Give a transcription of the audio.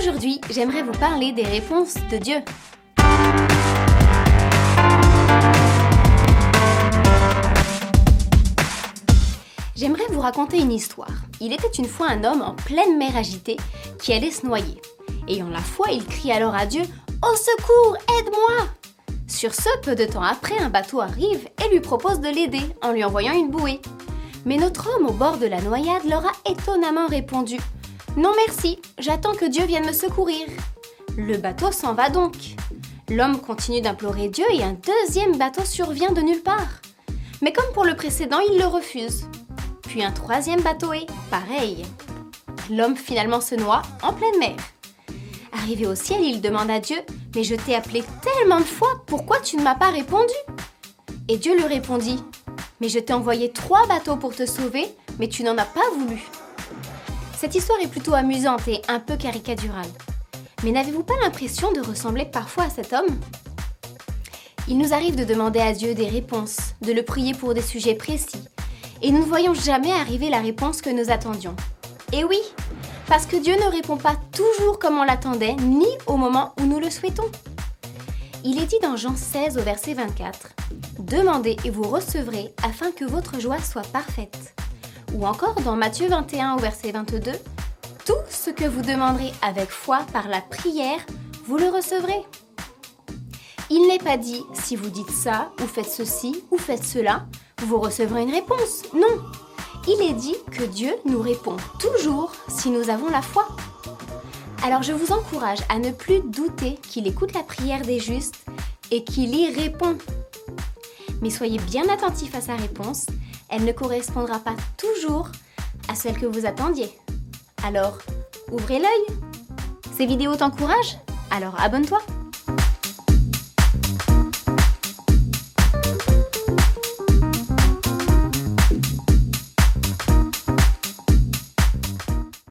Aujourd'hui, j'aimerais vous parler des réponses de Dieu. J'aimerais vous raconter une histoire. Il était une fois un homme en pleine mer agitée qui allait se noyer. Ayant la foi, il crie alors à Dieu Au secours, aide-moi Sur ce, peu de temps après, un bateau arrive et lui propose de l'aider en lui envoyant une bouée. Mais notre homme au bord de la noyade leur a étonnamment répondu Non merci, j'attends que Dieu vienne me secourir. Le bateau s'en va donc. L'homme continue d'implorer Dieu et un deuxième bateau survient de nulle part. Mais comme pour le précédent, il le refuse. Puis un troisième bateau est pareil. L'homme finalement se noie en pleine mer. Arrivé au ciel, il demande à Dieu Mais je t'ai appelé tellement de fois, pourquoi tu ne m'as pas répondu? Et Dieu lui répondit Mais je t'ai envoyé trois bateaux pour te sauver, mais tu n'en as pas voulu. Cette histoire est plutôt amusante et un peu caricaturale. Mais n'avez-vous pas l'impression de ressembler parfois à cet homme? Il nous arrive de demander à Dieu des réponses, de le prier pour des sujets précis, et nous ne voyons jamais arriver la réponse que nous attendions. Et oui, parce que Dieu ne répond pas toujours comme on l'attendait, ni au moment où nous le souhaitons. Il est dit dans Jean 16 au verset 24, Demandez et vous recevrez afin que votre joie soit parfaite. Ou encore dans Matthieu 21 au verset 22, Tout ce que vous demanderez avec foi par la prière, vous le recevrez. Il n'est pas dit si vous dites ça, ou faites ceci, ou faites cela, vous recevrez une réponse. Non. Il est dit que Dieu nous répond toujours si nous avons la foi. Alors je vous encourage à ne plus douter qu'il écoute la prière des justes et qu'il y répond. Mais soyez bien attentifs à sa réponse, elle ne correspondra pas toujours à celle que vous attendiez. Alors, ouvrez l'œil. Ces vidéos t'encouragent? Alors abonne-toi